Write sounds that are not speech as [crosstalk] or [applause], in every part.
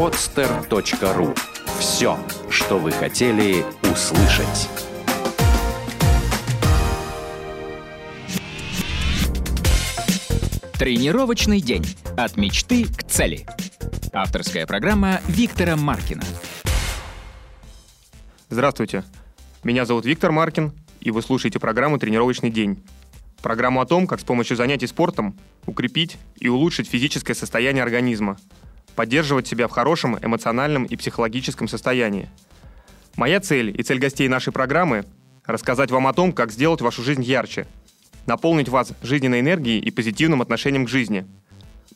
podster.ru. Все, что вы хотели услышать. Тренировочный день. От мечты к цели. Авторская программа Виктора Маркина. Здравствуйте. Меня зовут Виктор Маркин, и вы слушаете программу «Тренировочный день». Программу о том, как с помощью занятий спортом укрепить и улучшить физическое состояние организма, поддерживать себя в хорошем эмоциональном и психологическом состоянии. Моя цель и цель гостей нашей программы – рассказать вам о том, как сделать вашу жизнь ярче, наполнить вас жизненной энергией и позитивным отношением к жизни,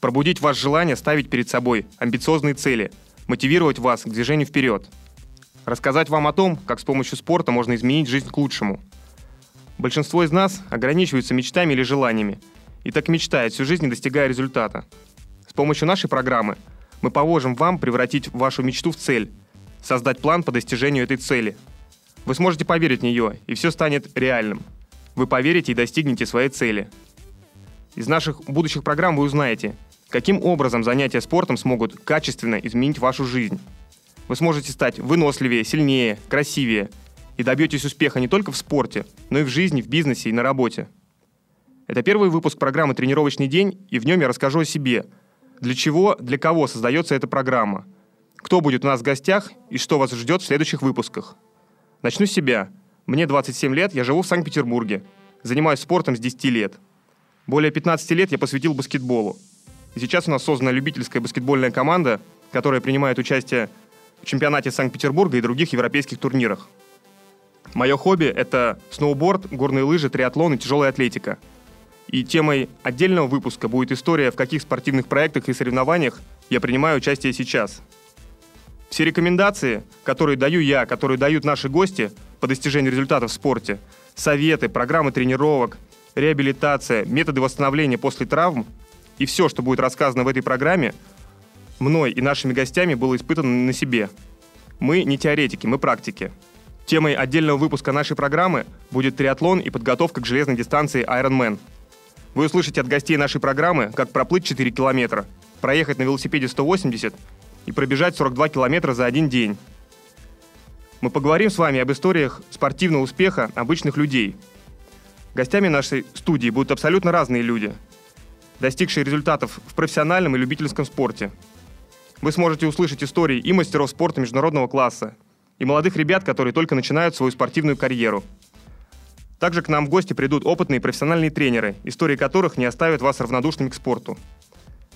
пробудить ваше желание ставить перед собой амбициозные цели, мотивировать вас к движению вперед, рассказать вам о том, как с помощью спорта можно изменить жизнь к лучшему – Большинство из нас ограничиваются мечтами или желаниями, и так мечтает всю жизнь, достигая результата. С помощью нашей программы мы поможем вам превратить вашу мечту в цель, создать план по достижению этой цели. Вы сможете поверить в нее, и все станет реальным. Вы поверите и достигнете своей цели. Из наших будущих программ вы узнаете, каким образом занятия спортом смогут качественно изменить вашу жизнь. Вы сможете стать выносливее, сильнее, красивее – и добьетесь успеха не только в спорте, но и в жизни, в бизнесе и на работе. Это первый выпуск программы «Тренировочный день», и в нем я расскажу о себе. Для чего, для кого создается эта программа. Кто будет у нас в гостях и что вас ждет в следующих выпусках. Начну с себя. Мне 27 лет, я живу в Санкт-Петербурге. Занимаюсь спортом с 10 лет. Более 15 лет я посвятил баскетболу. И сейчас у нас создана любительская баскетбольная команда, которая принимает участие в чемпионате Санкт-Петербурга и других европейских турнирах. Мое хобби — это сноуборд, горные лыжи, триатлон и тяжелая атлетика. И темой отдельного выпуска будет история, в каких спортивных проектах и соревнованиях я принимаю участие сейчас. Все рекомендации, которые даю я, которые дают наши гости по достижению результатов в спорте, советы, программы тренировок, реабилитация, методы восстановления после травм и все, что будет рассказано в этой программе, мной и нашими гостями было испытано на себе. Мы не теоретики, мы практики. Темой отдельного выпуска нашей программы будет триатлон и подготовка к железной дистанции Ironman. Вы услышите от гостей нашей программы, как проплыть 4 километра, проехать на велосипеде 180 и пробежать 42 километра за один день. Мы поговорим с вами об историях спортивного успеха обычных людей. Гостями нашей студии будут абсолютно разные люди, достигшие результатов в профессиональном и любительском спорте. Вы сможете услышать истории и мастеров спорта международного класса, и молодых ребят, которые только начинают свою спортивную карьеру. Также к нам в гости придут опытные профессиональные тренеры, истории которых не оставят вас равнодушными к спорту.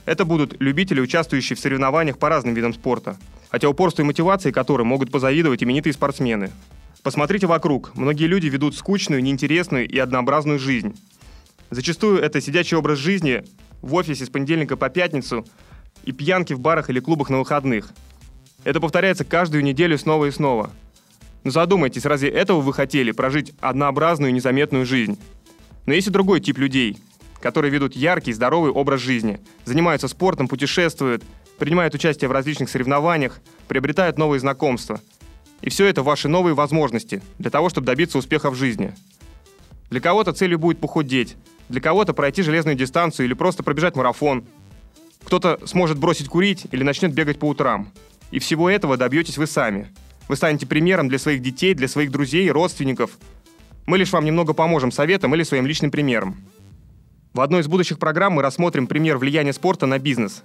Это будут любители, участвующие в соревнованиях по разным видам спорта, хотя упорству и мотивации которым могут позавидовать именитые спортсмены. Посмотрите вокруг, многие люди ведут скучную, неинтересную и однообразную жизнь. Зачастую это сидячий образ жизни в офисе с понедельника по пятницу и пьянки в барах или клубах на выходных – это повторяется каждую неделю снова и снова. Но задумайтесь, разве этого вы хотели, прожить однообразную незаметную жизнь? Но есть и другой тип людей, которые ведут яркий, здоровый образ жизни, занимаются спортом, путешествуют, принимают участие в различных соревнованиях, приобретают новые знакомства. И все это ваши новые возможности для того, чтобы добиться успеха в жизни. Для кого-то целью будет похудеть, для кого-то пройти железную дистанцию или просто пробежать марафон. Кто-то сможет бросить курить или начнет бегать по утрам – и всего этого добьетесь вы сами. Вы станете примером для своих детей, для своих друзей, родственников. Мы лишь вам немного поможем советом или своим личным примером. В одной из будущих программ мы рассмотрим пример влияния спорта на бизнес.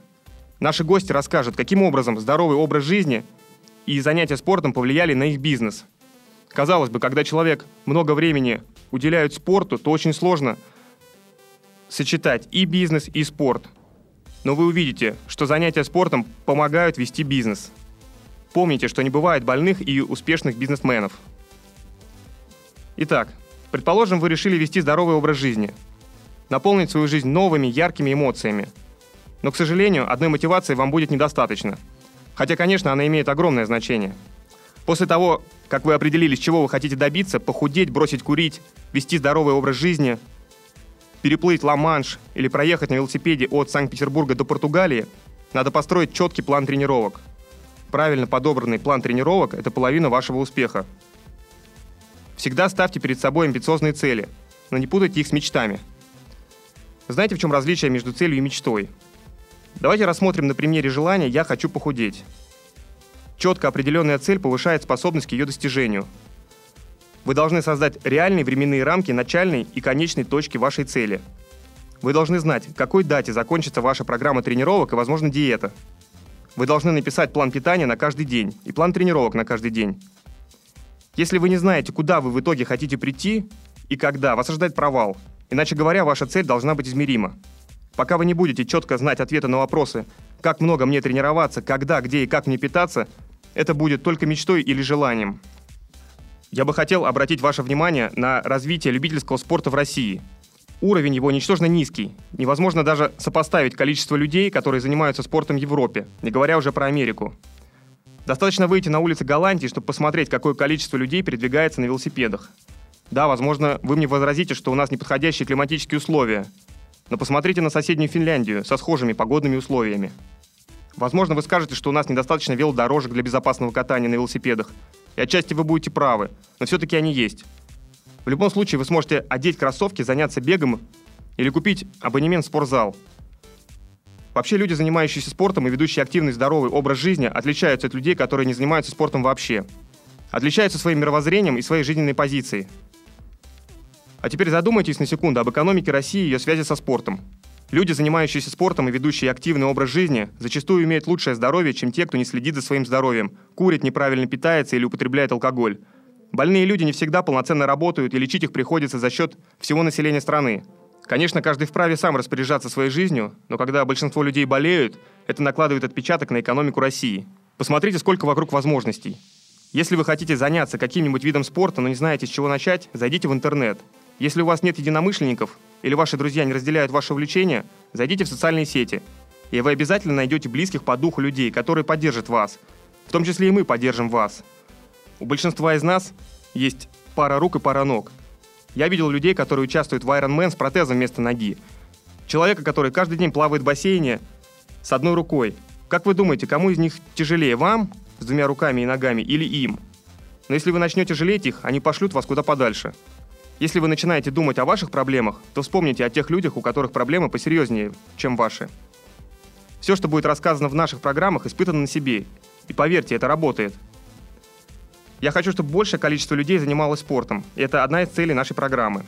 Наши гости расскажут, каким образом здоровый образ жизни и занятия спортом повлияли на их бизнес. Казалось бы, когда человек много времени уделяет спорту, то очень сложно сочетать и бизнес, и спорт – но вы увидите, что занятия спортом помогают вести бизнес. Помните, что не бывает больных и успешных бизнесменов. Итак, предположим, вы решили вести здоровый образ жизни, наполнить свою жизнь новыми, яркими эмоциями. Но, к сожалению, одной мотивации вам будет недостаточно. Хотя, конечно, она имеет огромное значение. После того, как вы определились, чего вы хотите добиться, похудеть, бросить курить, вести здоровый образ жизни – переплыть Ла-Манш или проехать на велосипеде от Санкт-Петербурга до Португалии, надо построить четкий план тренировок. Правильно подобранный план тренировок – это половина вашего успеха. Всегда ставьте перед собой амбициозные цели, но не путайте их с мечтами. Знаете, в чем различие между целью и мечтой? Давайте рассмотрим на примере желания «я хочу похудеть». Четко определенная цель повышает способность к ее достижению. Вы должны создать реальные временные рамки начальной и конечной точки вашей цели. Вы должны знать, к какой дате закончится ваша программа тренировок и, возможно, диета. Вы должны написать план питания на каждый день и план тренировок на каждый день. Если вы не знаете, куда вы в итоге хотите прийти и когда, вас ожидает провал. Иначе говоря, ваша цель должна быть измерима. Пока вы не будете четко знать ответы на вопросы, как много мне тренироваться, когда, где и как мне питаться, это будет только мечтой или желанием. Я бы хотел обратить ваше внимание на развитие любительского спорта в России. Уровень его ничтожно низкий. Невозможно даже сопоставить количество людей, которые занимаются спортом в Европе, не говоря уже про Америку. Достаточно выйти на улицы Голландии, чтобы посмотреть, какое количество людей передвигается на велосипедах. Да, возможно, вы мне возразите, что у нас неподходящие климатические условия. Но посмотрите на соседнюю Финляндию со схожими погодными условиями. Возможно, вы скажете, что у нас недостаточно велодорожек для безопасного катания на велосипедах. И отчасти вы будете правы, но все-таки они есть. В любом случае вы сможете одеть кроссовки, заняться бегом или купить абонемент в спортзал – Вообще люди, занимающиеся спортом и ведущие активный здоровый образ жизни, отличаются от людей, которые не занимаются спортом вообще. Отличаются своим мировоззрением и своей жизненной позицией. А теперь задумайтесь на секунду об экономике России и ее связи со спортом. Люди, занимающиеся спортом и ведущие активный образ жизни, зачастую имеют лучшее здоровье, чем те, кто не следит за своим здоровьем, курит, неправильно питается или употребляет алкоголь. Больные люди не всегда полноценно работают, и лечить их приходится за счет всего населения страны. Конечно, каждый вправе сам распоряжаться своей жизнью, но когда большинство людей болеют, это накладывает отпечаток на экономику России. Посмотрите, сколько вокруг возможностей. Если вы хотите заняться каким-нибудь видом спорта, но не знаете, с чего начать, зайдите в интернет. Если у вас нет единомышленников или ваши друзья не разделяют ваше увлечение, зайдите в социальные сети. И вы обязательно найдете близких по духу людей, которые поддержат вас. В том числе и мы поддержим вас. У большинства из нас есть пара рук и пара ног – я видел людей, которые участвуют в Iron Man с протезом вместо ноги. Человека, который каждый день плавает в бассейне с одной рукой. Как вы думаете, кому из них тяжелее, вам с двумя руками и ногами или им? Но если вы начнете жалеть их, они пошлют вас куда подальше. Если вы начинаете думать о ваших проблемах, то вспомните о тех людях, у которых проблемы посерьезнее, чем ваши. Все, что будет рассказано в наших программах, испытано на себе. И поверьте, это работает. Я хочу, чтобы большее количество людей занималось спортом. Это одна из целей нашей программы.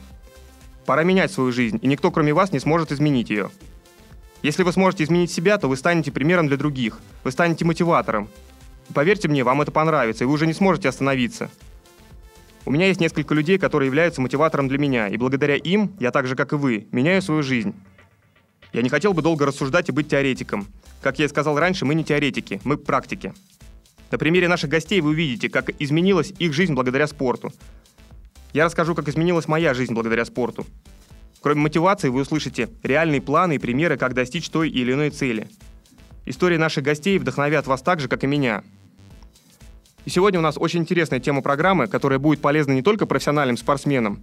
Пора менять свою жизнь, и никто, кроме вас, не сможет изменить ее. Если вы сможете изменить себя, то вы станете примером для других. Вы станете мотиватором. Поверьте мне, вам это понравится, и вы уже не сможете остановиться. У меня есть несколько людей, которые являются мотиватором для меня, и благодаря им, я так же, как и вы, меняю свою жизнь. Я не хотел бы долго рассуждать и быть теоретиком. Как я и сказал раньше, мы не теоретики, мы практики. На примере наших гостей вы увидите, как изменилась их жизнь благодаря спорту. Я расскажу, как изменилась моя жизнь благодаря спорту. Кроме мотивации, вы услышите реальные планы и примеры, как достичь той или иной цели. Истории наших гостей вдохновят вас так же, как и меня. И сегодня у нас очень интересная тема программы, которая будет полезна не только профессиональным спортсменам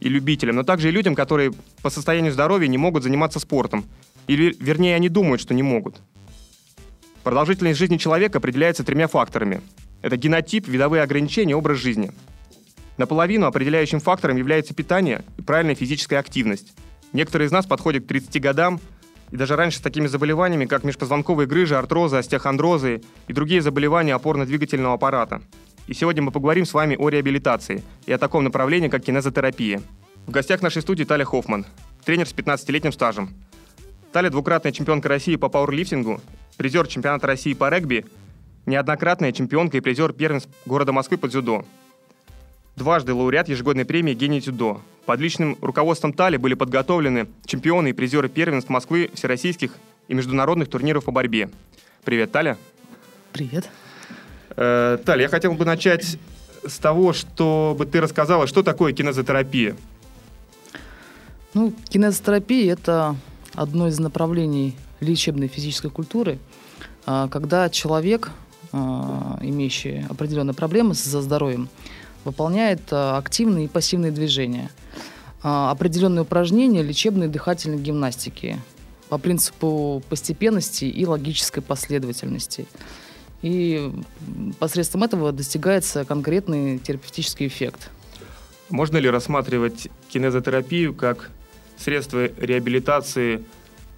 и любителям, но также и людям, которые по состоянию здоровья не могут заниматься спортом. Или, вернее, они думают, что не могут. Продолжительность жизни человека определяется тремя факторами. Это генотип, видовые ограничения, образ жизни. Наполовину определяющим фактором является питание и правильная физическая активность. Некоторые из нас подходят к 30 годам и даже раньше с такими заболеваниями, как межпозвонковые грыжи, артрозы, остеохондрозы и другие заболевания опорно-двигательного аппарата. И сегодня мы поговорим с вами о реабилитации и о таком направлении, как кинезотерапия. В гостях нашей студии Таля Хоффман, тренер с 15-летним стажем. Таля двукратная чемпионка России по пауэрлифтингу призер чемпионата России по регби, неоднократная чемпионка и призер первенств города Москвы по дзюдо. Дважды лауреат ежегодной премии «Гений дзюдо». Под личным руководством Тали были подготовлены чемпионы и призеры первенств Москвы, всероссийских и международных турниров по борьбе. Привет, Таля. Привет. Э, Таля, я хотел бы начать с того, чтобы ты рассказала, что такое кинезотерапия. Ну, кинезотерапия – это одно из направлений лечебной физической культуры, а, когда человек, а, имеющий определенные проблемы со здоровьем, выполняет а, активные и пассивные движения, определенные упражнения лечебной дыхательной гимнастики по принципу постепенности и логической последовательности. И посредством этого достигается конкретный терапевтический эффект. Можно ли рассматривать кинезотерапию как средство реабилитации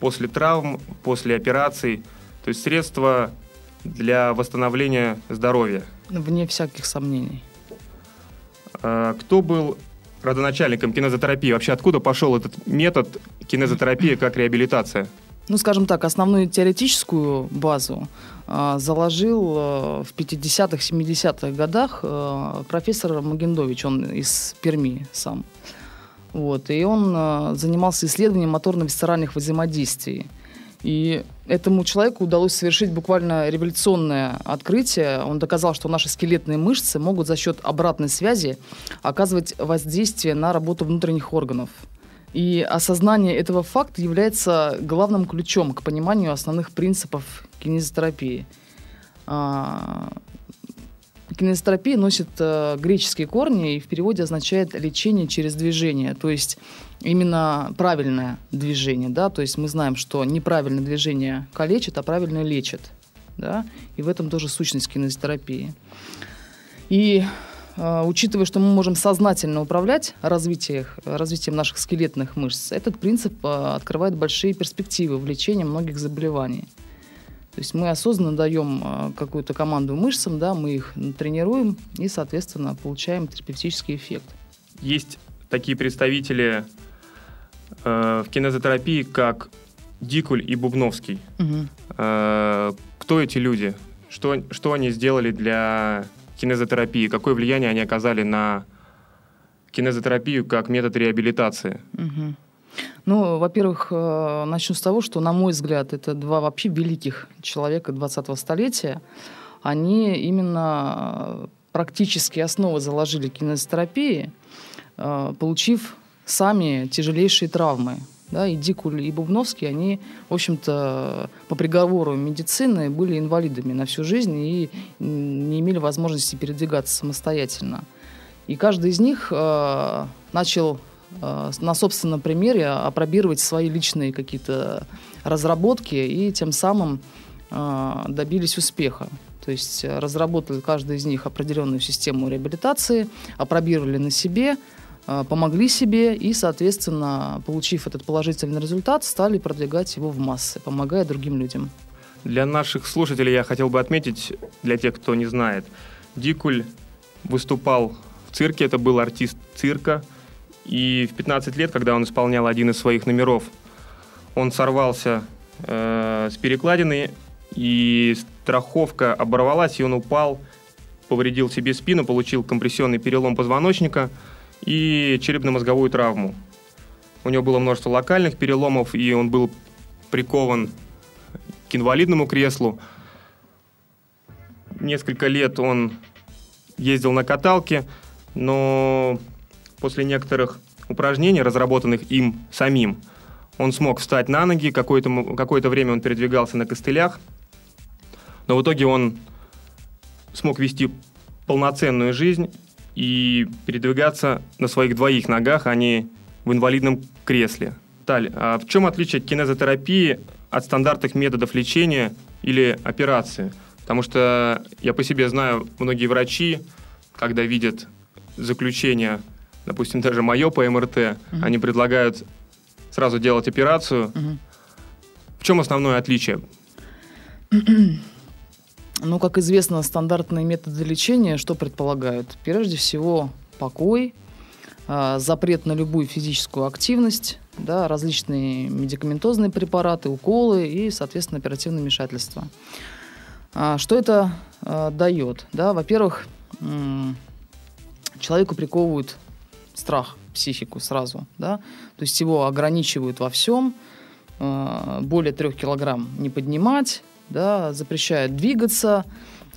после травм, после операций. То есть средства для восстановления здоровья. Вне всяких сомнений. А, кто был родоначальником кинезотерапии? Вообще откуда пошел этот метод кинезотерапии как реабилитация? Ну, скажем так, основную теоретическую базу э, заложил э, в 50-х, 70-х годах э, профессор Магендович, он из Перми сам. Вот, и он э, занимался исследованием моторно-висцеральных взаимодействий. И этому человеку удалось совершить буквально революционное открытие. Он доказал, что наши скелетные мышцы могут за счет обратной связи оказывать воздействие на работу внутренних органов. И осознание этого факта является главным ключом к пониманию основных принципов кинезотерапии. Кинезотерапия носит э, греческие корни и в переводе означает лечение через движение. То есть именно правильное движение, да, то есть мы знаем, что неправильное движение калечит, а правильное лечит, да, и в этом тоже сущность кинезотерапии. И э, учитывая, что мы можем сознательно управлять развитием, развитием наших скелетных мышц, этот принцип э, открывает большие перспективы в лечении многих заболеваний. То есть мы осознанно даем э, какую-то команду мышцам, да, мы их тренируем и, соответственно, получаем терапевтический эффект. Есть такие представители э, в кинезотерапии, как Дикуль и Бубновский. Угу. Э, кто эти люди? Что, что они сделали для кинезотерапии? Какое влияние они оказали на кинезотерапию как метод реабилитации? Угу. Ну, во-первых, э, начну с того, что, на мой взгляд, это два вообще великих человека 20-го столетия. Они именно практически основы заложили кинезотерапии, э, получив сами тяжелейшие травмы. Да, и Дикуль, и Бубновский, они, в общем-то, по приговору медицины были инвалидами на всю жизнь и не имели возможности передвигаться самостоятельно. И каждый из них э, начал э, на собственном примере опробировать свои личные какие-то разработки и тем самым э, добились успеха. То есть э, разработали каждый из них определенную систему реабилитации, опробировали на себе – Э, помогли себе и, соответственно, получив этот положительный результат, стали продвигать его в массы, помогая другим людям. Для наших слушателей я хотел бы отметить, для тех, кто не знает, Дикуль выступал в цирке, это был артист цирка, и в 15 лет, когда он исполнял один из своих номеров, он сорвался э, с перекладины, и страховка оборвалась, и он упал, повредил себе спину, получил компрессионный перелом позвоночника – и черепно-мозговую травму. У него было множество локальных переломов, и он был прикован к инвалидному креслу. Несколько лет он ездил на каталке, но после некоторых упражнений, разработанных им самим, он смог встать на ноги, какое-то, какое-то время он передвигался на костылях, но в итоге он смог вести полноценную жизнь и передвигаться на своих двоих ногах, а не в инвалидном кресле. Таль, а в чем отличие кинезотерапии от стандартных методов лечения или операции? Потому что я по себе знаю, многие врачи, когда видят заключение, допустим, даже мое по МРТ, угу. они предлагают сразу делать операцию. Угу. В чем основное отличие? [clears throat] Ну, как известно, стандартные методы лечения что предполагают? Прежде всего, покой, э, запрет на любую физическую активность, да, различные медикаментозные препараты, уколы и, соответственно, оперативное вмешательство. А, что это э, дает? Да, во-первых, человеку приковывают страх, психику сразу, да, то есть его ограничивают во всем, э, более трех килограмм не поднимать, да, запрещает двигаться,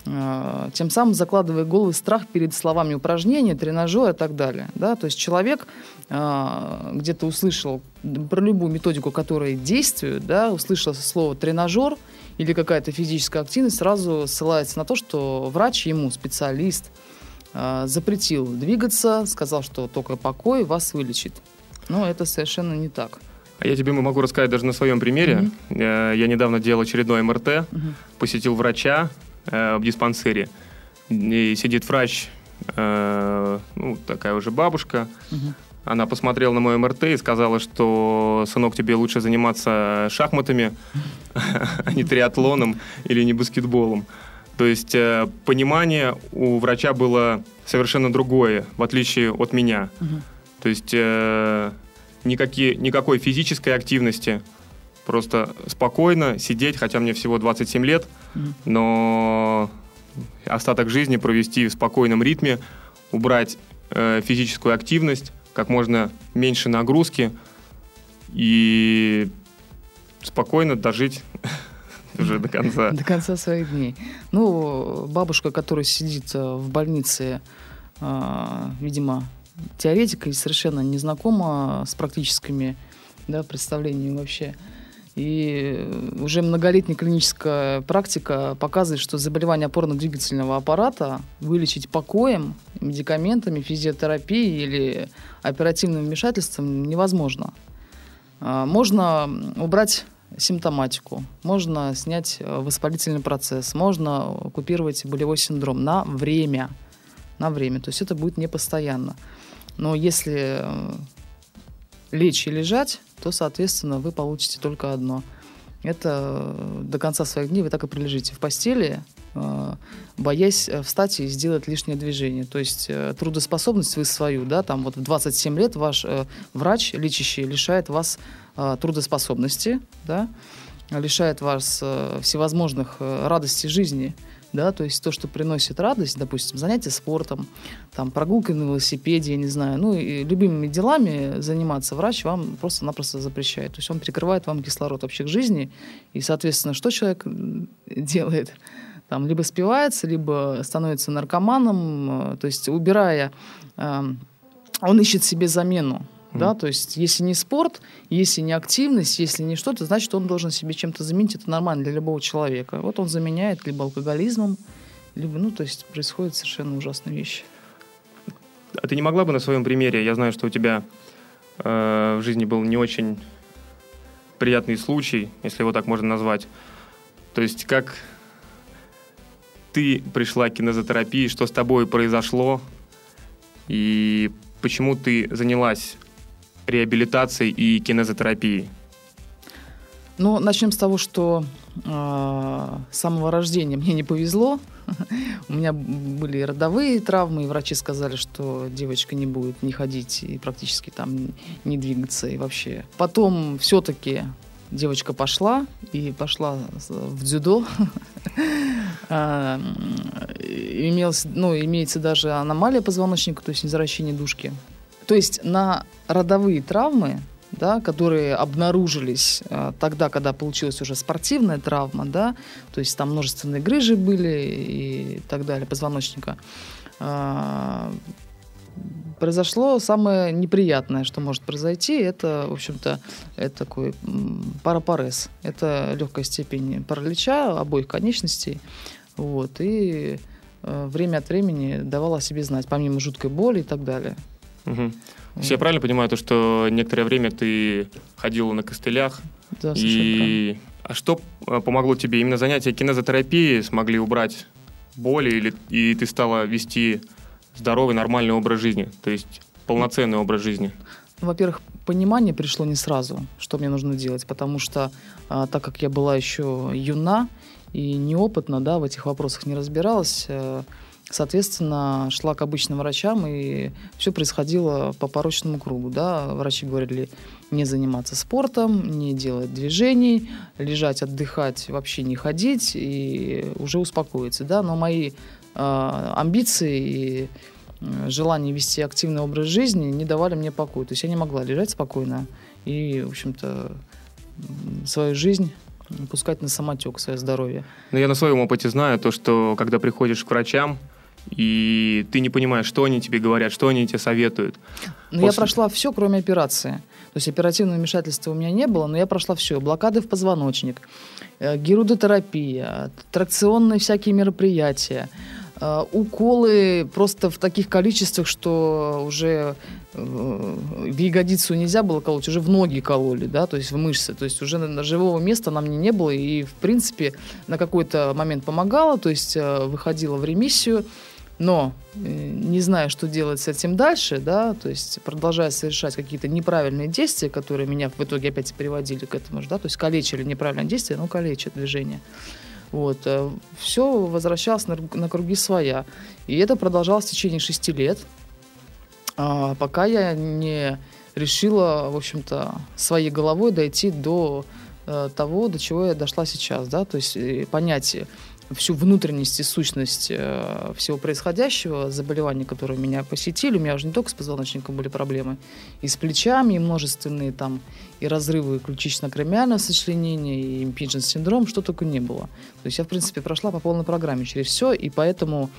э, тем самым закладывая головы страх перед словами упражнения, тренажера и так далее. Да? То есть человек э, где-то услышал про любую методику, которая действует, да, услышал слово тренажер или какая-то физическая активность, сразу ссылается на то, что врач ему, специалист, запретил двигаться, сказал, что только покой вас вылечит. Но это совершенно не так. А я тебе могу рассказать даже на своем примере. Mm-hmm. Я недавно делал очередной МРТ, mm-hmm. посетил врача э, в диспансере, и сидит врач, э, ну, такая уже бабушка, mm-hmm. Она посмотрела на мой МРТ и сказала, что, сынок, тебе лучше заниматься шахматами, [laughs] а не триатлоном или не баскетболом. То есть э, понимание у врача было совершенно другое, в отличие от меня. Угу. То есть э, никакие, никакой физической активности, просто спокойно сидеть, хотя мне всего 27 лет, угу. но остаток жизни провести в спокойном ритме, убрать э, физическую активность, как можно меньше нагрузки и спокойно дожить уже до конца. До конца своих дней. Ну, бабушка, которая сидит э, в больнице, э, видимо, теоретика и совершенно не знакома с практическими да, представлениями вообще. И уже многолетняя клиническая практика показывает, что заболевание опорно-двигательного аппарата вылечить покоем, медикаментами, физиотерапией или оперативным вмешательством невозможно. Можно убрать симптоматику, можно снять э, воспалительный процесс, можно купировать болевой синдром на время. На время. То есть это будет не постоянно. Но если э, лечь и лежать, то, соответственно, вы получите только одно. Это э, до конца своих дней вы так и пролежите в постели, боясь встать и сделать лишнее движение. То есть трудоспособность вы свою, да, там вот в 27 лет ваш врач лечащий лишает вас Э, трудоспособности, да, лишает вас э, всевозможных э, радостей жизни, да, то есть то, что приносит радость, допустим, занятия спортом, там, прогулка на велосипеде, я не знаю, ну, и любыми делами заниматься врач вам просто-напросто запрещает. То есть он перекрывает вам кислород вообще к жизни, и, соответственно, что человек делает? Там, либо спивается, либо становится наркоманом, то есть убирая, он ищет себе замену, Mm. Да, то есть, если не спорт, если не активность, если не что-то, значит, он должен себе чем-то заменить. Это нормально для любого человека. Вот он заменяет либо алкоголизмом, либо, ну, то есть, происходят совершенно ужасные вещи. А ты не могла бы на своем примере, я знаю, что у тебя э, в жизни был не очень приятный случай, если его так можно назвать. То есть, как ты пришла к кинезотерапии, что с тобой произошло, и почему ты занялась реабилитацией и кинезотерапией? Ну, начнем с того, что э, с самого рождения мне не повезло. [laughs] У меня были родовые травмы, и врачи сказали, что девочка не будет не ходить и практически там не двигаться и вообще. Потом все-таки девочка пошла и пошла в дзюдо. [laughs] А, имелось, ну, имеется даже аномалия позвоночника, то есть невзращение душки. То есть на родовые травмы, да, которые обнаружились э, тогда, когда получилась уже спортивная травма, да, то есть там множественные грыжи были и так далее, позвоночника, э, произошло самое неприятное, что может произойти, это, в общем-то, это такой парапарез. Это легкая степень паралича обоих конечностей. Вот, и э, время от времени давала о себе знать, помимо жуткой боли и так далее. Угу. Все я правильно понимаю, то, что некоторое время ты ходила на костылях? Да, и... А что э, помогло тебе? Именно занятия кинезотерапии смогли убрать боли, или и ты стала вести здоровый, нормальный образ жизни? То есть полноценный образ жизни? Во-первых, понимание пришло не сразу, что мне нужно делать, потому что а, так как я была еще юна и неопытна, да, в этих вопросах не разбиралась, а, Соответственно, шла к обычным врачам, и все происходило по порочному кругу. Да? Врачи говорили не заниматься спортом, не делать движений, лежать, отдыхать, вообще не ходить, и уже успокоиться. Да? Но мои э, амбиции и желание вести активный образ жизни не давали мне покоя. То есть я не могла лежать спокойно и, в общем-то, свою жизнь пускать на самотек, свое здоровье. Но я на своем опыте знаю то, что когда приходишь к врачам, и ты не понимаешь, что они тебе говорят, что они тебе советуют. Ну, После... я прошла все, кроме операции. То есть оперативного вмешательства у меня не было, но я прошла все. Блокады в позвоночник, э, герудотерапия, тракционные всякие мероприятия, э, уколы просто в таких количествах, что уже э, в ягодицу нельзя было колоть, уже в ноги кололи, да, то есть в мышцы. То есть уже живого места на мне не было, и, в принципе, на какой-то момент помогало, то есть выходила в ремиссию, но э, не зная, что делать с этим дальше, да, то есть продолжая совершать какие-то неправильные действия, которые меня в итоге опять приводили к этому же, да, то есть калечили неправильные действия, ну, калечат движение. Вот, э, все возвращалось на, на круги своя. И это продолжалось в течение шести лет, а, пока я не решила, в общем-то, своей головой дойти до э, того, до чего я дошла сейчас, да, то есть э, понятие всю внутренность и сущность э, всего происходящего, заболеваний, которые меня посетили. У меня уже не только с позвоночником были проблемы, и с плечами, и множественные там и разрывы ключично-кремиального сочленения, и импиджен синдром, что только не было. То есть я, в принципе, прошла по полной программе через все, и поэтому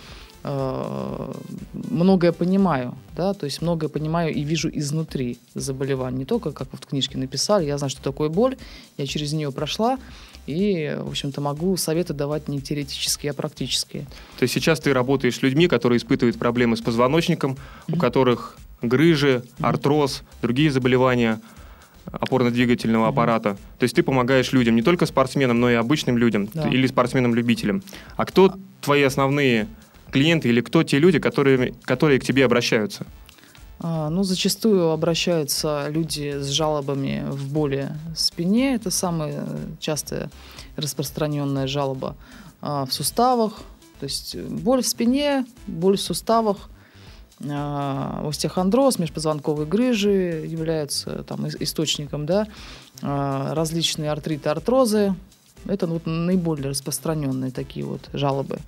э, многое понимаю, да, то есть многое понимаю и вижу изнутри заболевания, не только как вот в книжке написали, я знаю, что такое боль, я через нее прошла, и, в общем-то, могу советы давать не теоретические, а практические. То есть сейчас ты работаешь с людьми, которые испытывают проблемы с позвоночником, mm-hmm. у которых грыжи, артроз, другие заболевания опорно-двигательного mm-hmm. аппарата. То есть ты помогаешь людям, не только спортсменам, но и обычным людям да. или спортсменам-любителям. А кто твои основные клиенты или кто те люди, которые, которые к тебе обращаются? А, ну, зачастую обращаются люди с жалобами в боли в спине. Это самая частая распространенная жалоба а, в суставах. То есть боль в спине, боль в суставах, а, остеохондроз, межпозвонковые грыжи являются там источником, да, различные артриты, артрозы. Это вот наиболее распространенные такие вот жалобы.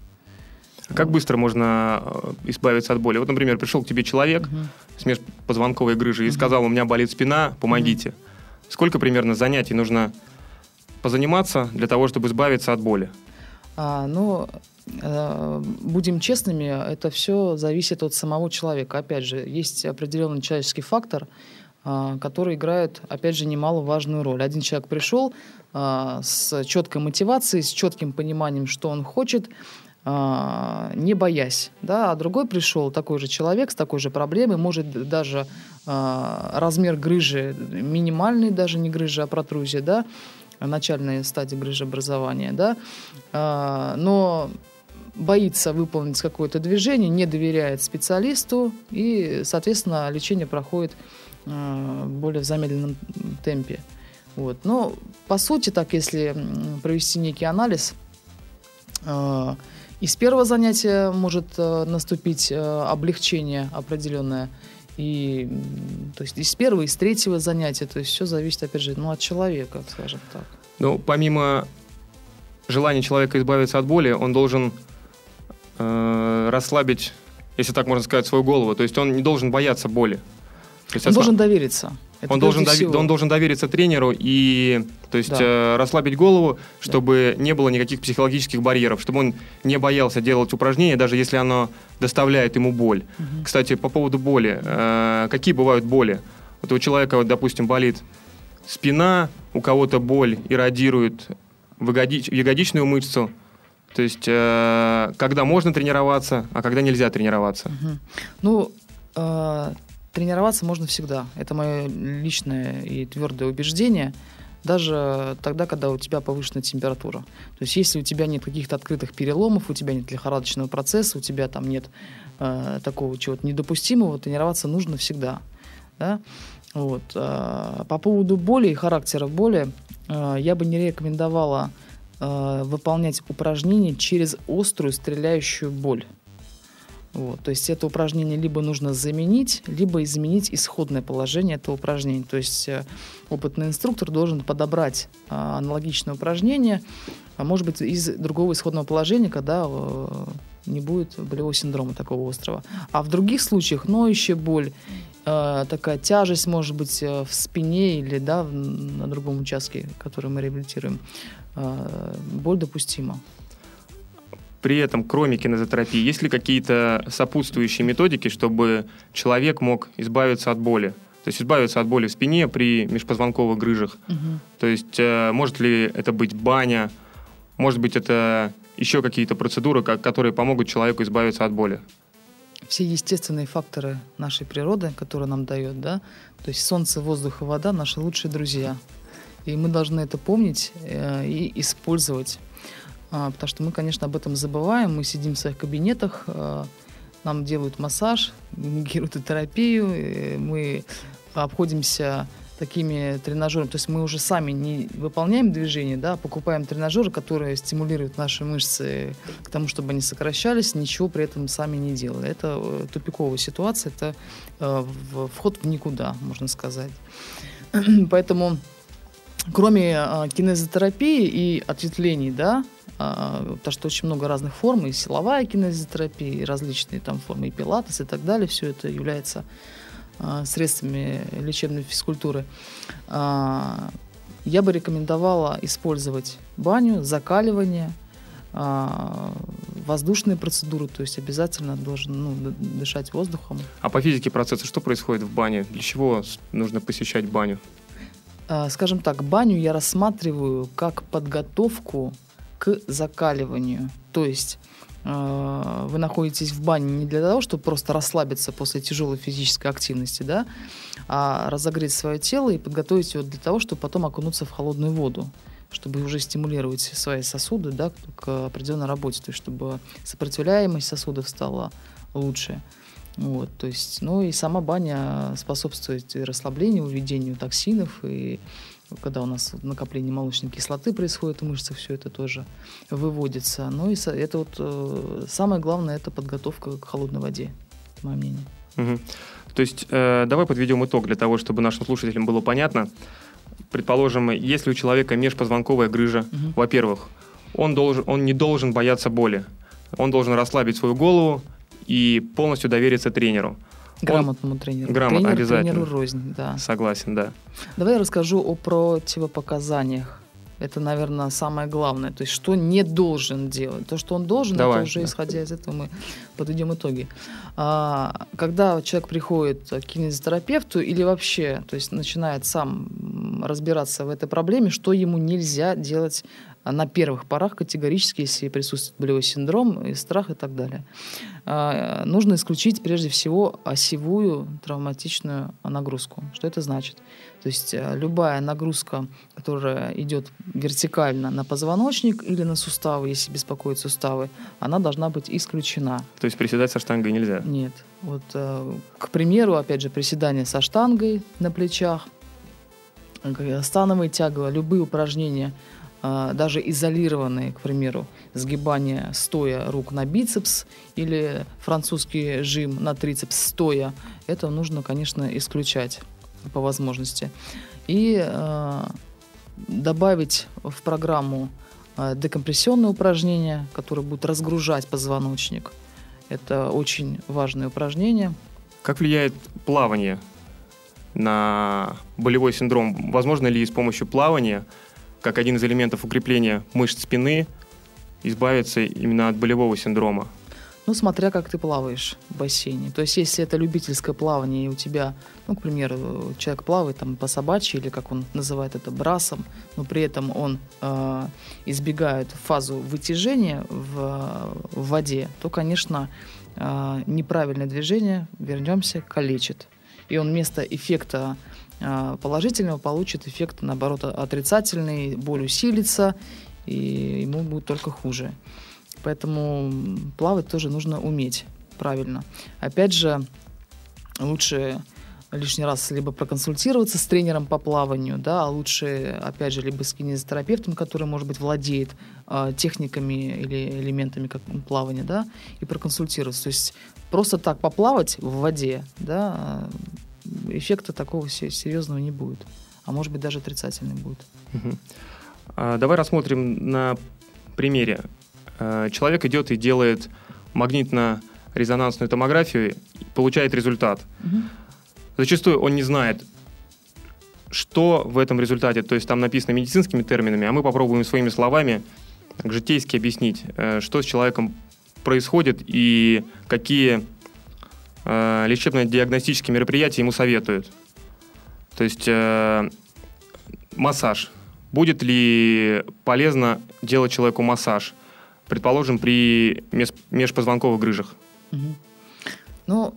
Как быстро можно э, избавиться от боли? Вот, например, пришел к тебе человек угу. с межпозвонковой грыжей и сказал, у меня болит спина, помогите. Угу. Сколько примерно занятий нужно позаниматься для того, чтобы избавиться от боли? А, ну, э, будем честными, это все зависит от самого человека. Опять же, есть определенный человеческий фактор, э, который играет, опять же, немаловажную роль. Один человек пришел э, с четкой мотивацией, с четким пониманием, что он хочет, а, не боясь, да, а другой пришел такой же человек с такой же проблемой, может даже а, размер грыжи минимальный, даже не грыжа, а протрузия, да, начальная стадия грыжеобразования, да, а, но боится выполнить какое-то движение, не доверяет специалисту, и, соответственно, лечение проходит более в замедленном темпе. Вот. Но, по сути, так, если провести некий анализ, и с первого занятия может э, наступить э, облегчение определенное. И, то есть и с первого, и с третьего занятия. То есть все зависит, опять же, ну, от человека, скажем так. Ну, помимо желания человека избавиться от боли, он должен э, расслабить, если так можно сказать, свою голову. То есть он не должен бояться боли. Он основ... должен довериться. Это он, должен дови- он должен довериться тренеру и то есть, да. э, расслабить голову, чтобы да. не было никаких психологических барьеров, чтобы он не боялся делать упражнения, даже если оно доставляет ему боль. Угу. Кстати, по поводу боли. Э, какие бывают боли? Вот у человека, вот, допустим, болит спина, у кого-то боль иррадирует в, ягодич- в ягодичную мышцу. То есть, э, когда можно тренироваться, а когда нельзя тренироваться. Угу. Ну, э, Тренироваться можно всегда. Это мое личное и твердое убеждение. Даже тогда, когда у тебя повышенная температура. То есть, если у тебя нет каких-то открытых переломов, у тебя нет лихорадочного процесса, у тебя там нет э, такого чего-то недопустимого, тренироваться нужно всегда. Да? Вот. Э, по поводу боли и характера боли, э, я бы не рекомендовала э, выполнять упражнения через острую стреляющую боль. Вот, то есть это упражнение либо нужно заменить, либо изменить исходное положение этого упражнения. То есть э, опытный инструктор должен подобрать э, аналогичное упражнение, а может быть из другого исходного положения, когда э, не будет болевого синдрома такого острого. А в других случаях ноющая боль, э, такая тяжесть может быть в спине или да, на другом участке, который мы реабилитируем, боль допустима. При этом, кроме кинезотерапии, есть ли какие-то сопутствующие методики, чтобы человек мог избавиться от боли? То есть избавиться от боли в спине при межпозвонковых грыжах. Угу. То есть э, может ли это быть баня, может быть это еще какие-то процедуры, которые помогут человеку избавиться от боли? Все естественные факторы нашей природы, которые нам дает, да, то есть солнце, воздух и вода наши лучшие друзья. И мы должны это помнить э, и использовать потому что мы, конечно, об этом забываем. Мы сидим в своих кабинетах, а, нам делают массаж, гирототерапию, мы обходимся такими тренажерами. То есть мы уже сами не выполняем движения, да, а покупаем тренажеры, которые стимулируют наши мышцы к тому, чтобы они сокращались, ничего при этом сами не делая. Это э, тупиковая ситуация, это э, вход в никуда, можно сказать. [clears throat] Поэтому кроме кинезотерапии и ответвлений, да, потому что очень много разных форм, и силовая кинезотерапия, и различные там формы, и пилатес, и так далее, все это является а, средствами лечебной физкультуры, а, я бы рекомендовала использовать баню, закаливание, а, воздушные процедуры, то есть обязательно должен ну, дышать воздухом. А по физике процесса что происходит в бане? Для чего нужно посещать баню? Скажем так, баню я рассматриваю как подготовку к закаливанию. То есть Э, вы находитесь в бане не для того, чтобы просто расслабиться после тяжелой физической активности, да, а разогреть свое тело и подготовить его для того, чтобы потом окунуться в холодную воду чтобы уже стимулировать свои сосуды да, к определенной работе, то есть чтобы сопротивляемость сосудов стала лучше. Вот, то есть, ну и сама баня способствует расслаблению, выведению токсинов и когда у нас накопление молочной кислоты происходит в мышцах, все это тоже выводится. Ну и это вот э, самое главное, это подготовка к холодной воде, мое мнение. Угу. То есть э, давай подведем итог для того, чтобы нашим слушателям было понятно. Предположим, если у человека межпозвонковая грыжа, угу. во-первых, он, должен, он не должен бояться боли. Он должен расслабить свою голову и полностью довериться тренеру. Грамотному тренеру. Грамотно, Тренер, обязательно. Тренеру рознь, да. Согласен, да. Давай я расскажу о противопоказаниях. Это, наверное, самое главное. То есть, что не должен делать. То, что он должен, Давай, это уже да. исходя из этого мы подведем итоги. А, когда человек приходит к кинезотерапевту или вообще, то есть начинает сам разбираться в этой проблеме, что ему нельзя делать на первых порах категорически, если присутствует болевой синдром, и страх и так далее. А, нужно исключить прежде всего осевую травматичную нагрузку. Что это значит? То есть а, любая нагрузка, которая идет вертикально на позвоночник или на суставы, если беспокоят суставы, она должна быть исключена. То есть приседать со штангой нельзя? Нет. Вот, а, к примеру, опять же, приседание со штангой на плечах, становая тяга, любые упражнения – даже изолированные, к примеру, сгибание стоя рук на бицепс или французский жим на трицепс стоя, это нужно, конечно, исключать по возможности. И э, добавить в программу э, декомпрессионные упражнения, которые будут разгружать позвоночник. Это очень важное упражнение. Как влияет плавание на болевой синдром? Возможно ли с помощью плавания как один из элементов укрепления мышц спины, избавиться именно от болевого синдрома? Ну, смотря как ты плаваешь в бассейне. То есть, если это любительское плавание, и у тебя, ну, к примеру, человек плавает там по собачьи, или как он называет это, брасом, но при этом он э, избегает фазу вытяжения в, в воде, то, конечно, э, неправильное движение, вернемся, калечит. И он вместо эффекта а, положительного получит эффект, наоборот, отрицательный, боль усилится, и ему будет только хуже. Поэтому плавать тоже нужно уметь правильно. Опять же, лучше лишний раз либо проконсультироваться с тренером по плаванию, да, а лучше, опять же, либо с кинезотерапевтом, который, может быть, владеет э, техниками или элементами как плавания, да, и проконсультироваться. То есть просто так поплавать в воде, да, эффекта такого серьезного не будет. А может быть, даже отрицательный будет. Угу. А, давай рассмотрим на примере. А, человек идет и делает магнитно-резонансную томографию, получает результат. Угу. Зачастую он не знает, что в этом результате, то есть там написано медицинскими терминами, а мы попробуем своими словами житейски объяснить, э, что с человеком происходит и какие э, лечебно-диагностические мероприятия ему советуют. То есть э, массаж. Будет ли полезно делать человеку массаж? Предположим, при межпозвонковых грыжах. Угу. Ну,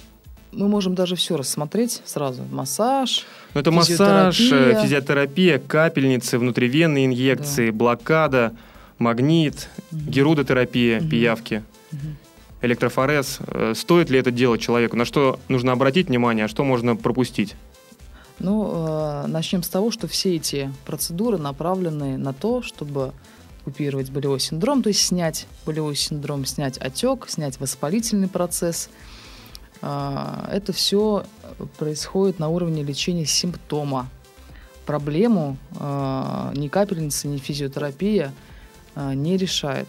мы можем даже все рассмотреть сразу. Массаж, Ну, это массаж, э, физиотерапия, капельницы, внутривенные инъекции, да. блокада, магнит, угу. герудотерапия, угу. пиявки. Угу. электрофорез. Э, стоит ли это делать человеку? На что нужно обратить внимание, а что можно пропустить? Ну, э, начнем с того, что все эти процедуры направлены на то, чтобы купировать болевой синдром, то есть снять болевой синдром, снять отек, снять воспалительный процесс. Э, это все происходит на уровне лечения симптома. Проблему э, ни капельница, ни физиотерапия э, не решает.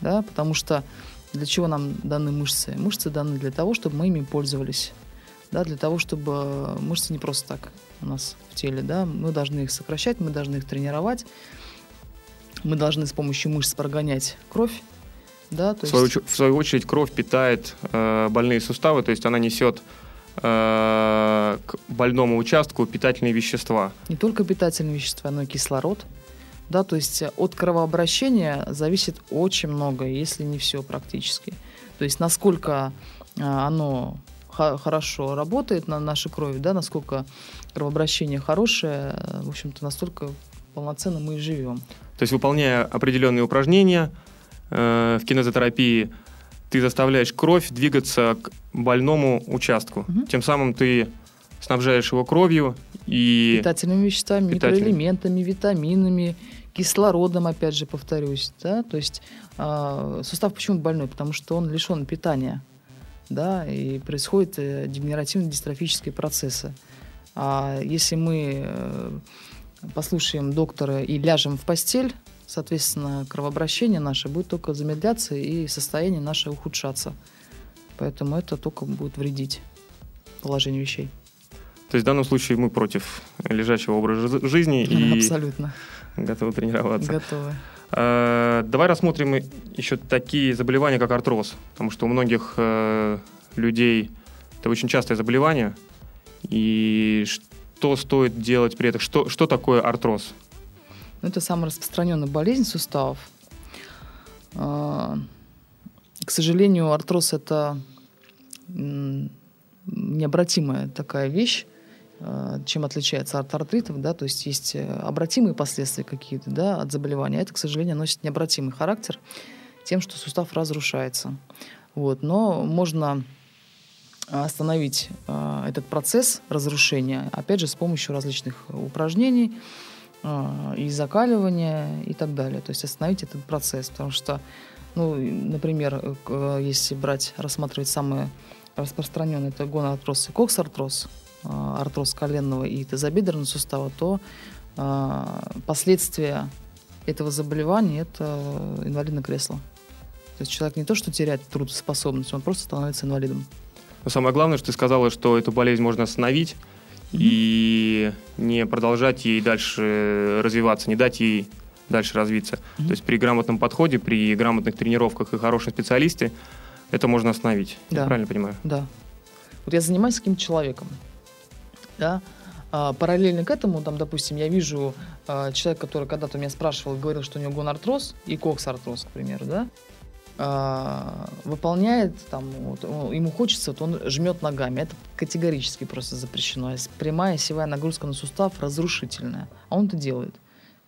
Да? Потому что для чего нам даны мышцы? Мышцы даны для того, чтобы мы ими пользовались. Да, для того, чтобы мышцы не просто так у нас в теле, да, мы должны их сокращать, мы должны их тренировать, мы должны с помощью мышц прогонять кровь, да, то в, свою, в свою очередь кровь питает э, больные суставы, то есть она несет э, к больному участку питательные вещества. Не только питательные вещества, но и кислород. Да, то есть от кровообращения зависит очень много, если не все практически. То есть насколько э, оно хорошо работает на нашей крови, да, насколько кровообращение хорошее, в общем-то, настолько полноценно мы и живем. То есть, выполняя определенные упражнения э, в кинезотерапии, ты заставляешь кровь двигаться к больному участку. Угу. Тем самым ты снабжаешь его кровью и... Питательными веществами, питательными. микроэлементами, витаминами, кислородом, опять же, повторюсь. Да? То есть э, сустав почему больной? Потому что он лишен питания да, и происходят э, дегенеративно-дистрофические процессы. А если мы э, послушаем доктора и ляжем в постель, соответственно, кровообращение наше будет только замедляться и состояние наше ухудшаться. Поэтому это только будет вредить положению вещей. То есть в данном случае мы против лежачего образа жизни и [laughs] Абсолютно. готовы тренироваться. Готовы. Э, давай рассмотрим еще такие заболевания, как артроз, потому что у многих э, людей это очень частое заболевание. И что стоит делать при этом? Что, что такое артроз? Ну, это самая распространенная болезнь суставов. Э, к сожалению, артроз это необратимая такая вещь. Э, чем отличается от артритов, да, то есть есть э, обратимые последствия какие-то, да, от заболевания, а это, к сожалению, носит необратимый характер тем, что сустав разрушается. Вот, но можно остановить э, этот процесс разрушения, опять же, с помощью различных упражнений э, и закаливания и так далее. То есть остановить этот процесс, потому что, ну, например, если брать, рассматривать самые распространенные, это гонартроз и коксартроз, Э, артроз коленного и тазобедренного сустава, то э, последствия этого заболевания – это инвалидное кресло. То есть человек не то, что теряет трудоспособность, он просто становится инвалидом. Но самое главное, что ты сказала, что эту болезнь можно остановить mm-hmm. и не продолжать ей дальше развиваться, не дать ей дальше развиться. Mm-hmm. То есть при грамотном подходе, при грамотных тренировках и хорошем специалисте это можно остановить. Да. Я правильно понимаю? Да. Вот я занимаюсь с каким-то человеком да, а, параллельно к этому, там, допустим, я вижу а, человека, который когда-то меня спрашивал, говорил, что у него гонартроз и коксартроз, к примеру, да, выполняет, там, вот, ему хочется, вот он жмет ногами. Это категорически просто запрещено. Прямая севая нагрузка на сустав разрушительная. А он это делает.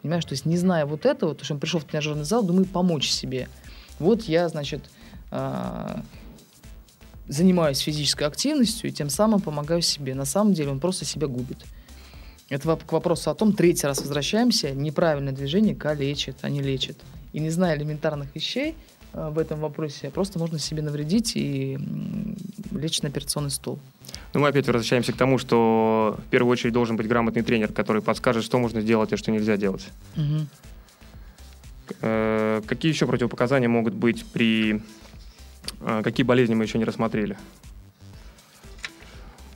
Понимаешь, то есть не зная вот этого, то, что он пришел в тренажерный зал, думаю, помочь себе. Вот я, значит, занимаюсь физической активностью и тем самым помогаю себе. На самом деле он просто себя губит. Это к вопросу о том, третий раз возвращаемся, неправильное движение калечит, а не лечит. И не зная элементарных вещей в этом вопросе, просто можно себе навредить и лечь на операционный стол. Ну, мы опять возвращаемся к тому, что в первую очередь должен быть грамотный тренер, который подскажет, что можно сделать, а что нельзя делать. Угу. Э, какие еще противопоказания могут быть при а какие болезни мы еще не рассмотрели?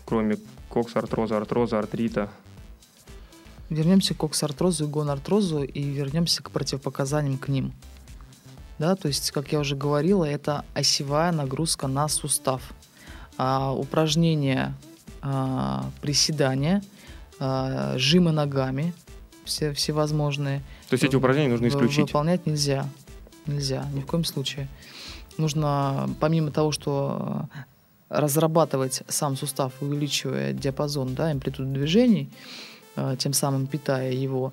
Кроме коксартроза, артроза, артрита. Вернемся к коксартрозу и гонартрозу и вернемся к противопоказаниям к ним. Да, то есть, как я уже говорила, это осевая нагрузка на сустав. А, упражнения, а, приседания, а, жимы ногами, все, всевозможные. То есть эти упражнения нужно исключить? Выполнять нельзя. Нельзя, ни в коем случае нужно, помимо того, что разрабатывать сам сустав, увеличивая диапазон, да, амплитуду движений, э, тем самым питая его, э,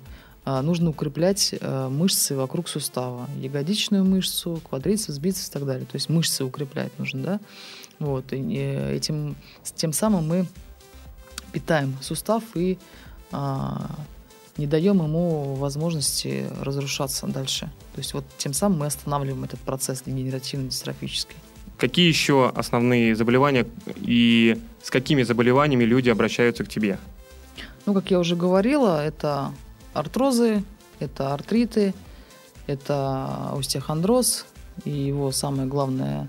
нужно укреплять а, мышцы вокруг сустава. Ягодичную мышцу, квадрицепс, бицепс и так далее. То есть мышцы укреплять нужно, да? Вот. И этим, тем самым мы питаем сустав и а, не даем ему возможности разрушаться дальше. То есть вот тем самым мы останавливаем этот процесс дегенеративно-дистрофический. Какие еще основные заболевания и с какими заболеваниями люди обращаются к тебе? Ну, как я уже говорила, это артрозы, это артриты, это остеохондроз, и его самое главное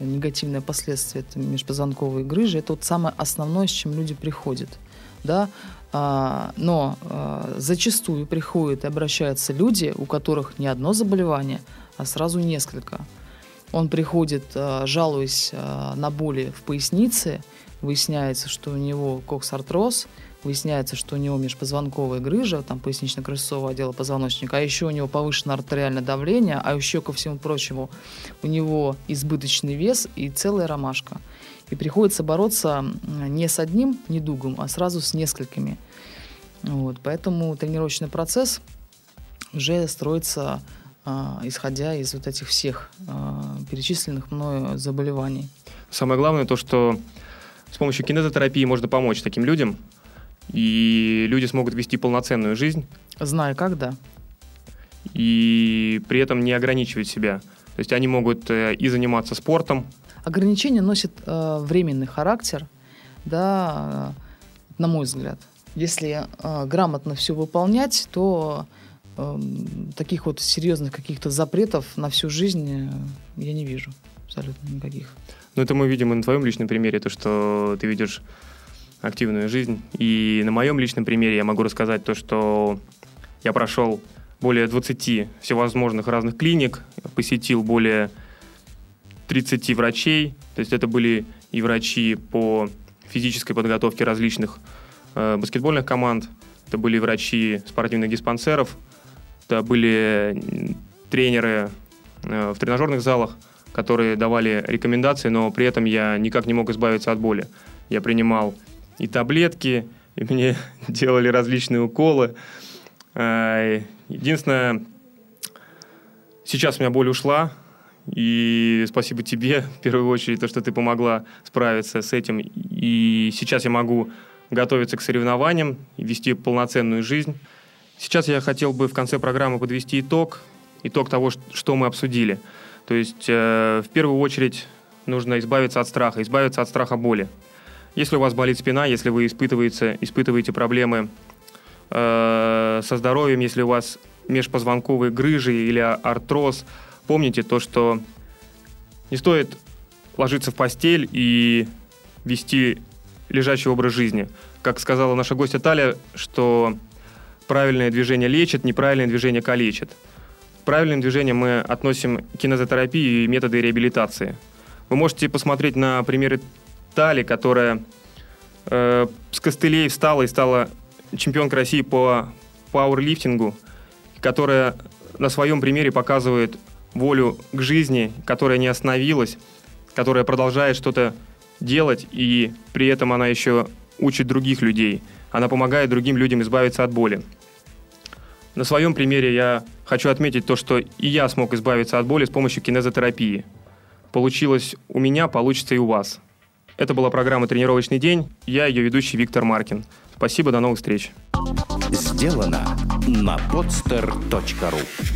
негативное последствие – это межпозвонковые грыжи. Это вот самое основное, с чем люди приходят. Да? А, но а, зачастую приходят и обращаются люди, у которых не одно заболевание, а сразу несколько. Он приходит, а, жалуясь на боли в пояснице, выясняется, что у него коксартроз – выясняется, что у него межпозвонковая грыжа, там пояснично-крестцового отдела позвоночника, а еще у него повышенное артериальное давление, а еще, ко всему прочему, у него избыточный вес и целая ромашка. И приходится бороться не с одним недугом, а сразу с несколькими. Вот, поэтому тренировочный процесс уже строится а, исходя из вот этих всех а, перечисленных мною заболеваний. Самое главное то, что с помощью кинезотерапии можно помочь таким людям, и люди смогут вести полноценную жизнь. Знаю, как, да. И при этом не ограничивать себя. То есть они могут э, и заниматься спортом. Ограничения носят э, временный характер, да, на мой взгляд. Если э, грамотно все выполнять, то э, таких вот серьезных каких-то запретов на всю жизнь э, я не вижу абсолютно никаких. Ну, это мы видим и на твоем личном примере, то, что ты видишь активную жизнь. И на моем личном примере я могу рассказать то, что я прошел более 20 всевозможных разных клиник, посетил более 30 врачей. То есть это были и врачи по физической подготовке различных э, баскетбольных команд, это были врачи спортивных диспансеров, это были тренеры э, в тренажерных залах, которые давали рекомендации, но при этом я никак не мог избавиться от боли. Я принимал и таблетки, и мне [laughs] делали различные уколы. А, единственное, сейчас у меня боль ушла, и спасибо тебе, [laughs] в первую очередь, то, что ты помогла справиться с этим. И сейчас я могу готовиться к соревнованиям вести полноценную жизнь. Сейчас я хотел бы в конце программы подвести итог, итог того, что мы обсудили. То есть, э, в первую очередь, нужно избавиться от страха, избавиться от страха боли. Если у вас болит спина, если вы испытываете, испытываете проблемы э, со здоровьем, если у вас межпозвонковые грыжи или артроз, помните то, что не стоит ложиться в постель и вести лежачий образ жизни. Как сказала наша гостья Таля, что правильное движение лечит, неправильное движение калечит. Правильным движением мы относим кинезотерапию и методы реабилитации. Вы можете посмотреть на примеры Тали, которая э, с костылей встала и стала чемпионкой России по пауэрлифтингу, которая на своем примере показывает волю к жизни, которая не остановилась, которая продолжает что-то делать, и при этом она еще учит других людей. Она помогает другим людям избавиться от боли. На своем примере я хочу отметить то, что и я смог избавиться от боли с помощью кинезотерапии. Получилось у меня, получится и у вас. Это была программа «Тренировочный день». Я ее ведущий Виктор Маркин. Спасибо, до новых встреч. Сделано на podster.ru